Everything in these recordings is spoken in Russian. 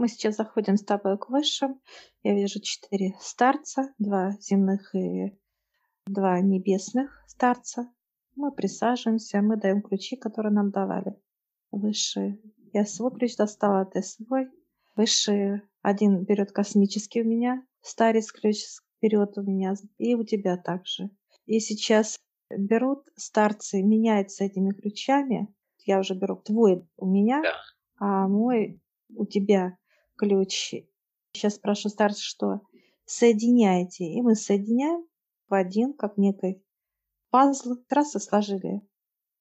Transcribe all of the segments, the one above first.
Мы сейчас заходим с тобой к высшим. Я вижу четыре старца, два земных и два небесных старца. Мы присаживаемся, мы даем ключи, которые нам давали. Высшие. Я свой ключ достала, ты свой. Высшие. Один берет космический у меня, старец ключ берет у меня, и у тебя также. И сейчас берут старцы, меняются этими ключами. Я уже беру твой у меня, Да. а мой у тебя ключ. Сейчас спрошу старца, что соединяйте. И мы соединяем в один, как некий пазл. Трассы сложили.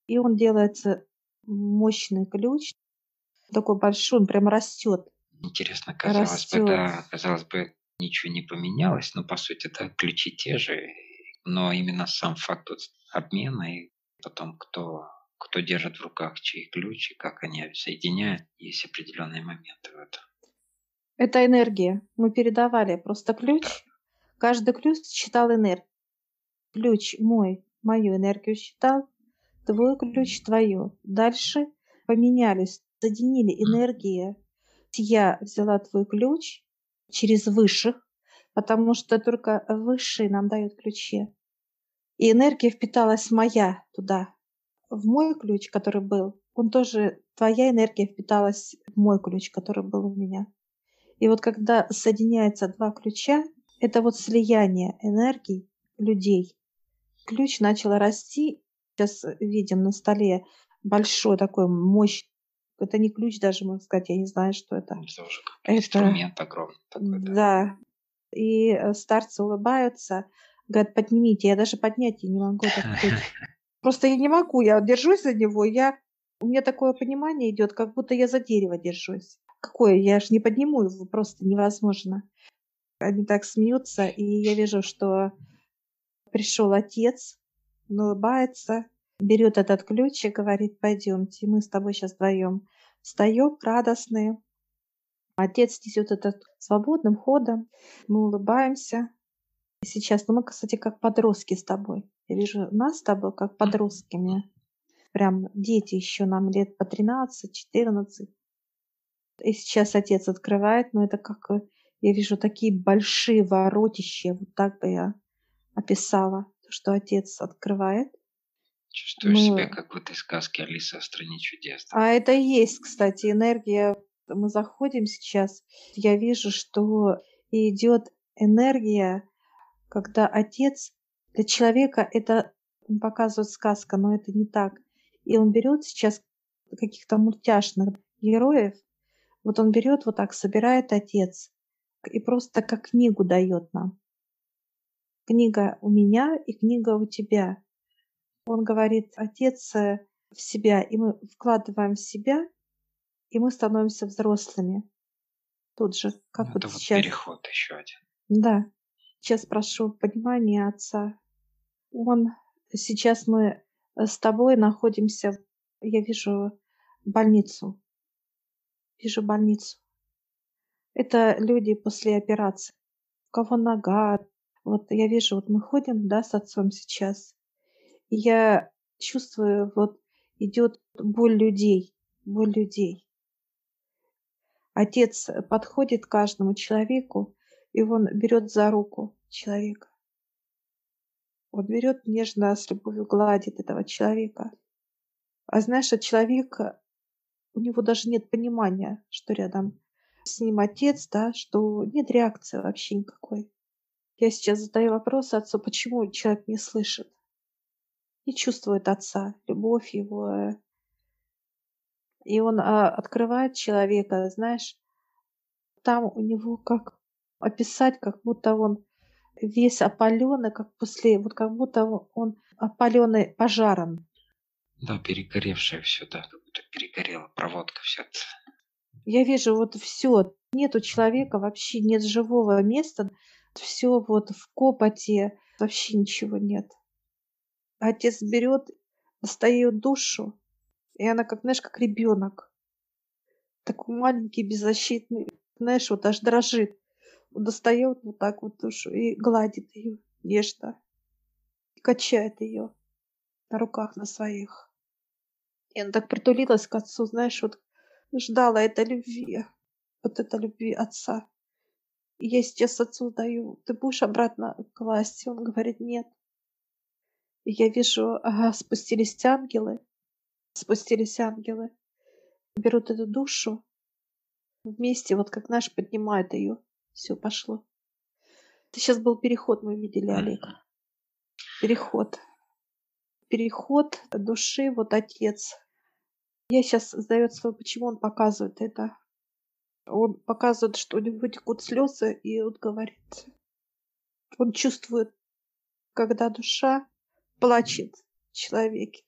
И он делается мощный ключ. Такой большой, он прям растет. Интересно, казалось Растет. бы, да, казалось бы, ничего не поменялось, но по сути, да, ключи те же, но именно сам факт вот обмена и потом кто, кто держит в руках чей ключ и как они соединяют, есть определенные моменты в этом. Это энергия. Мы передавали просто ключ. Каждый ключ считал энергию. Ключ мой, мою энергию считал, твой ключ твою. Дальше поменялись, соединили энергии. Я взяла твой ключ через высших, потому что только высшие нам дают ключи. И энергия впиталась моя туда, в мой ключ, который был. Он тоже, твоя энергия впиталась в мой ключ, который был у меня. И вот когда соединяются два ключа, это вот слияние энергий людей. Ключ начал расти. Сейчас видим на столе большой такой мощный. Это не ключ даже, можно сказать, я не знаю, что это. Это уже Это- инструмент огромный такой, да. Да. И э, старцы улыбаются, говорят, поднимите. Я даже поднять я не могу. Просто я не могу, я держусь за него, я... у меня такое понимание идет, как будто я за дерево держусь. Какое? Я ж не подниму его, просто невозможно. Они так смеются, и я вижу, что пришел отец, он улыбается, берет этот ключ и говорит, пойдемте, мы с тобой сейчас вдвоем встаем радостные. Отец несет этот свободным ходом, мы улыбаемся. И сейчас, ну мы, кстати, как подростки с тобой. Я вижу нас с тобой как подростками. Прям дети еще нам лет по 13, 14. И сейчас отец открывает, но это как, э, я вижу такие большие воротища, вот так бы я описала, то, что отец открывает. Чувствуешь Мы- себя как в этой сказке Алиса в стране чудес. да. А это и есть, кстати, энергия. Мы заходим сейчас, я вижу, что идет энергия, когда отец для человека это показывает сказка, но это не так. И он берет сейчас каких-то мультяшных героев, вот он берет вот так, собирает отец и просто как книгу дает нам. Книга у меня и книга у тебя. Он говорит, отец э, в себя, и мы вкладываем в себя, и мы становимся взрослыми. Тут же, как Ну, вот это вот сейчас. переход еще один. Да. Сейчас прошу понимания отца. Он, сейчас мы э, с тобой находимся, я вижу больницу. Вижу больницу. Это люди после операции. У кого нога. Вот я вижу, вот мы ходим, да, с отцом сейчас. И я чувствую, вот идет боль людей, боль людей. Отец подходит к каждому человеку, и он берет за руку человека. Он берет нежно, с любовью гладит этого человека. А знаешь, от человека, у него даже нет понимания, что рядом с ним отец, да, что нет реакции вообще никакой. Я сейчас задаю вопрос отцу, почему человек не слышит, не чувствует отца, любовь его. э. И он а, открывает человека, знаешь, там у него как описать, как будто он весь опаленный, как после, вот как будто он опаленный пожаром. Да, перегоревшее все, да, как будто перегорела проводка вся. Я вижу вот все, нет у человека вообще нет живого места, все вот в копоте, вообще ничего нет. Отец берет, достает душу, и она как, знаешь, как ребенок. Такой маленький, беззащитный, знаешь, вот аж дрожит. Он достает вот так вот душу и гладит ее нежно. И качает ее на руках на своих. И она так притулилась к отцу, знаешь, вот ждала этой любви. вот это любви отца. И я сейчас отцу даю, ты будешь обратно класть? Он говорит, нет. И я вижу, ага, спустились ангелы, спустились ангелы, берут эту душу, вместе, вот как наш поднимает ее. Все пошло. Это сейчас был переход, мы видели, Олег. Переход. Переход души, вот отец. Я сейчас задает свой, почему он показывает это. Он показывает, что у него текут слезы, и он говорит, он чувствует, когда душа плачет в человеке,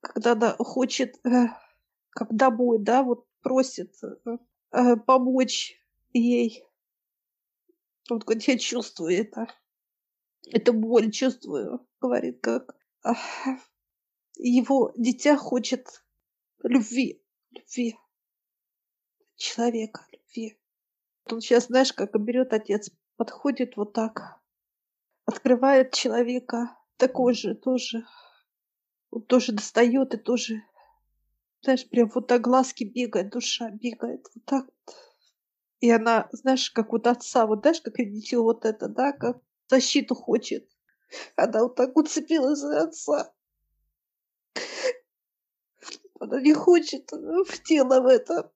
когда она хочет, э, когда будет, да, вот просит э, э, помочь ей. Вот говорит, я чувствую это. Это боль чувствую, говорит, как его дитя хочет любви, любви человека, любви. Он сейчас, знаешь, как берет отец, подходит вот так, открывает человека, такой же, тоже, он тоже достает и тоже, знаешь, прям вот так глазки бегает, душа бегает, вот так. И она, знаешь, как вот отца, вот знаешь, как дитё вот это, да, как защиту хочет. Она вот так уцепилась за отца. Она не хочет в тело в это.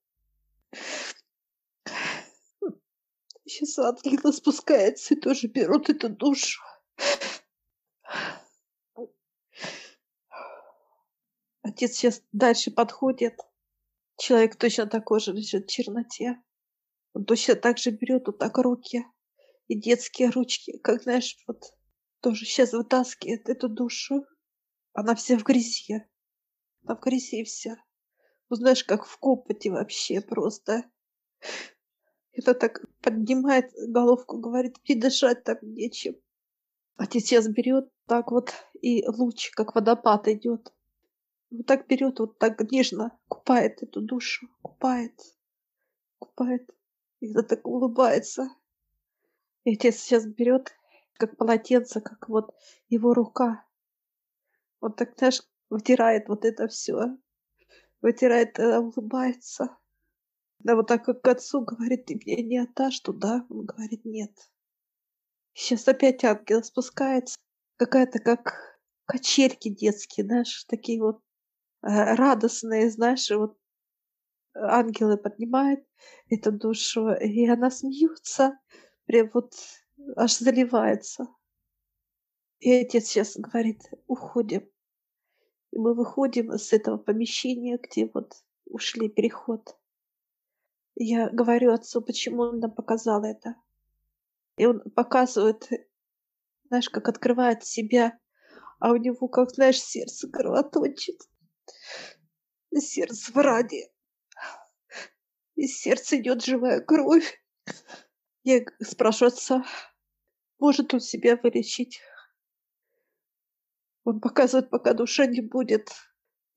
Сейчас ангел спускается и тоже берут эту душу. Отец сейчас дальше подходит. Человек точно такой же лежит в черноте. Он точно так же берет вот так руки и детские ручки, как, знаешь, вот тоже сейчас вытаскивает эту душу. Она вся в грязи. Она в грязи вся. Ну, знаешь, как в копоте вообще просто. Это так поднимает головку, говорит, мне дышать так нечем. Отец сейчас берет так вот, и луч, как водопад идет. Вот так берет, вот так нежно купает эту душу, купает, купает. И это так улыбается. И отец сейчас берет, как полотенце, как вот его рука. Вот так, знаешь, вытирает вот это все. Вытирает, э, улыбается. Да вот так как к отцу говорит, ты мне не отдашь туда? Он говорит, нет. Сейчас опять ангел спускается. Какая-то как качельки детские, знаешь, такие вот э, радостные, знаешь, вот ангелы поднимают эту душу, и она смеется, прям вот аж заливается. И отец сейчас говорит, уходим. И мы выходим с этого помещения, где вот ушли переход. Я говорю отцу, почему он нам показал это. И он показывает, знаешь, как открывает себя, а у него, как, знаешь, сердце кровоточит. Сердце в ране. Из сердца идет живая кровь. Я спрашиваю отца, может он себя вылечить? Он показывает, пока душа не будет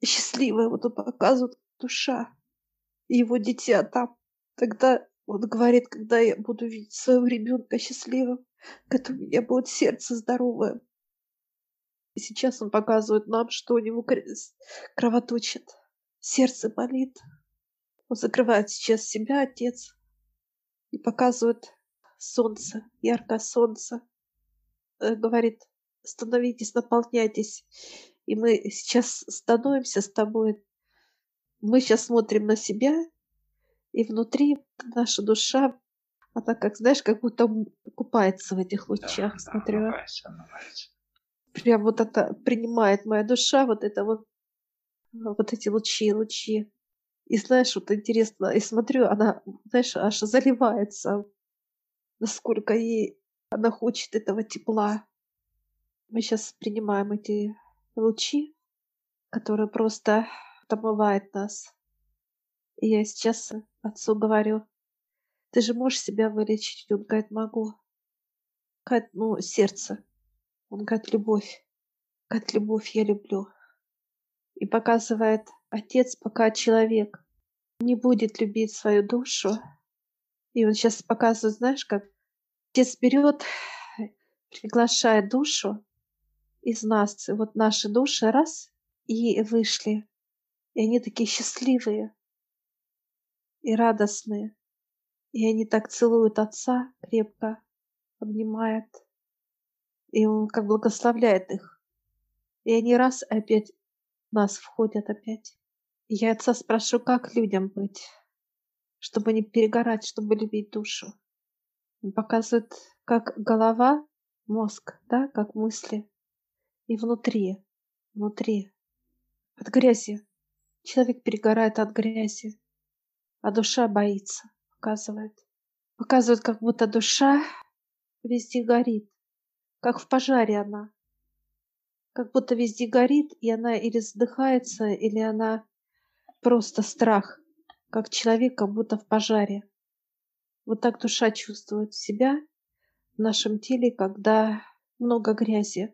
счастливой, вот он показывает душа его дитя там. Тогда он говорит, когда я буду видеть своего ребенка счастливым, когда у меня будет сердце здоровое. И сейчас он показывает нам, что у него кровоточит, сердце болит. Он закрывает сейчас себя, отец, и показывает солнце, яркое солнце. Э, говорит, становитесь, наполняйтесь. И мы сейчас становимся с тобой. Мы сейчас смотрим на себя, и внутри наша душа, она как, знаешь, как будто купается в этих лучах, да, смотрю. Да, омывается, омывается. Прям вот это принимает моя душа, вот это вот, вот эти лучи, лучи. И знаешь, вот интересно, и смотрю, она, знаешь, аж заливается, насколько ей она хочет этого тепла. Мы сейчас принимаем эти лучи, которые просто омывают нас. И я сейчас отцу говорю, ты же можешь себя вылечить? Он говорит, могу. Говорит, ну, сердце. Он говорит, любовь. Говорит, любовь я люблю. И показывает отец, пока человек не будет любить свою душу. И он сейчас показывает, знаешь, как отец берет, приглашает душу из нас, вот наши души, раз, и вышли. И они такие счастливые и радостные. И они так целуют отца крепко, обнимают. И он как благословляет их. И они раз опять в нас входят опять. И я отца спрашиваю, как людям быть, чтобы не перегорать, чтобы любить душу. Он показывает, как голова, мозг, да, как мысли. И внутри, внутри, от грязи. Человек перегорает от грязи, а душа боится, показывает. Показывает, как будто душа везде горит, как в пожаре она. Как будто везде горит, и она или задыхается, или она просто страх, как человек, как будто в пожаре. Вот так душа чувствует себя в нашем теле, когда много грязи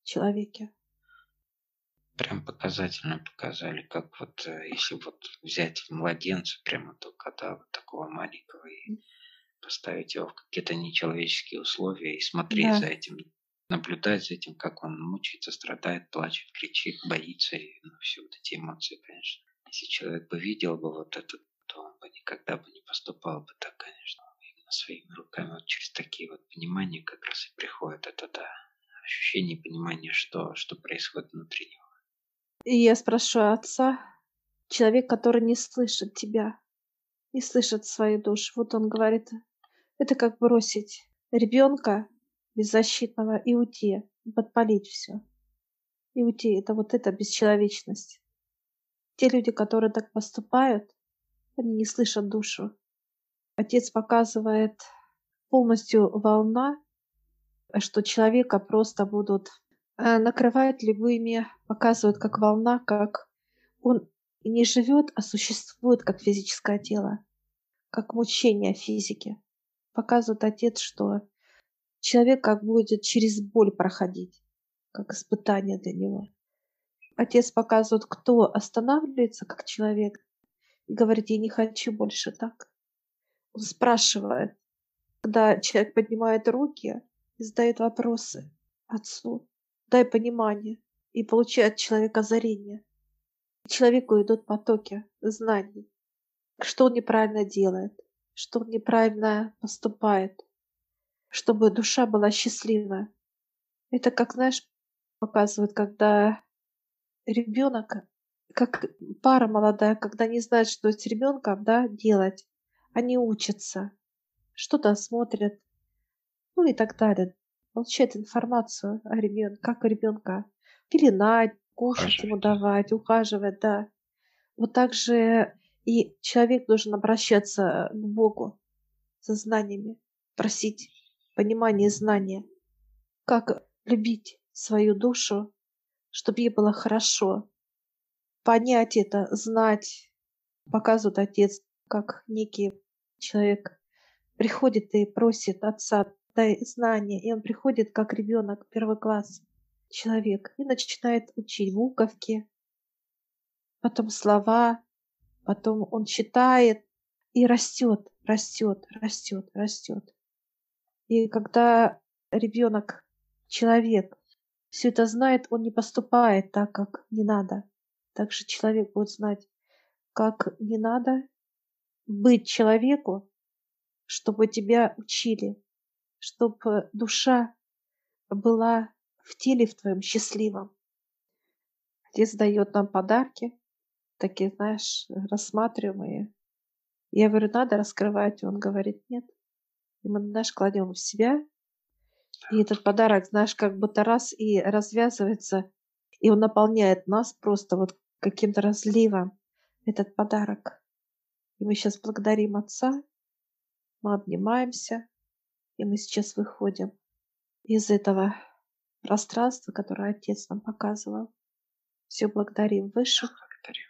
в человеке. Прям показательно показали, как вот э, если вот взять младенца прямо только, да, вот такого маленького и поставить его в какие-то нечеловеческие условия и смотреть да. за этим, наблюдать за этим, как он мучается, страдает, плачет, кричит, боится, и ну, все вот эти эмоции, конечно. Если человек бы видел бы вот это, то он бы никогда бы не поступал бы так, конечно. Именно своими руками, вот через такие вот понимания как раз и приходит это, да, ощущение, понимание, что, что происходит внутри него. И я спрашиваю отца, человек, который не слышит тебя, не слышит свою душу. Вот он говорит, это как бросить ребенка беззащитного и уйти, подпалить все. И уйти, это вот эта бесчеловечность. Те люди, которые так поступают, они не слышат душу. Отец показывает полностью волна, что человека просто будут э, накрывать любыми, показывают как волна, как он не живет, а существует как физическое тело, как мучение физики показывает отец, что человек как будет через боль проходить, как испытание для него. Отец показывает, кто останавливается как человек и говорит, я не хочу больше так. Он спрашивает, когда человек поднимает руки и задает вопросы отцу, дай понимание, и получает человек озарение. Человеку идут потоки знаний, что он неправильно делает, что он неправильно поступает, чтобы душа была счастливая. Это как, знаешь, показывает, когда ребенок, как пара молодая, когда не знает, что с ребенком да, делать, они учатся, что-то смотрят, ну и так далее. Получают информацию о ребенке, как ребенка пеленать, кушать ему давать, ухаживать, да. Вот так же и человек должен обращаться к Богу за знаниями, просить понимания и знания, как любить свою душу, чтобы ей было хорошо. Понять это, знать, показывает отец, как некий человек приходит и просит отца, дай знания, и он приходит как ребенок, первый класс, человек, и начинает учить буковки, потом слова, потом он читает и растет, растет, растет, растет. И когда ребенок, человек, все это знает, он не поступает так, как не надо. Также человек будет знать, как не надо быть человеку, чтобы тебя учили, чтобы душа была в теле в твоем счастливом. Отец дает нам подарки, такие, знаешь, рассматриваемые. Я говорю, надо раскрывать. Он говорит, нет. И мы, знаешь, кладем в себя. И этот подарок, знаешь, как будто раз и развязывается, и он наполняет нас просто вот каким-то разливом, этот подарок. И мы сейчас благодарим Отца, мы обнимаемся, и мы сейчас выходим из этого пространства, которое Отец нам показывал. Все благодарим Высших. Благодарим.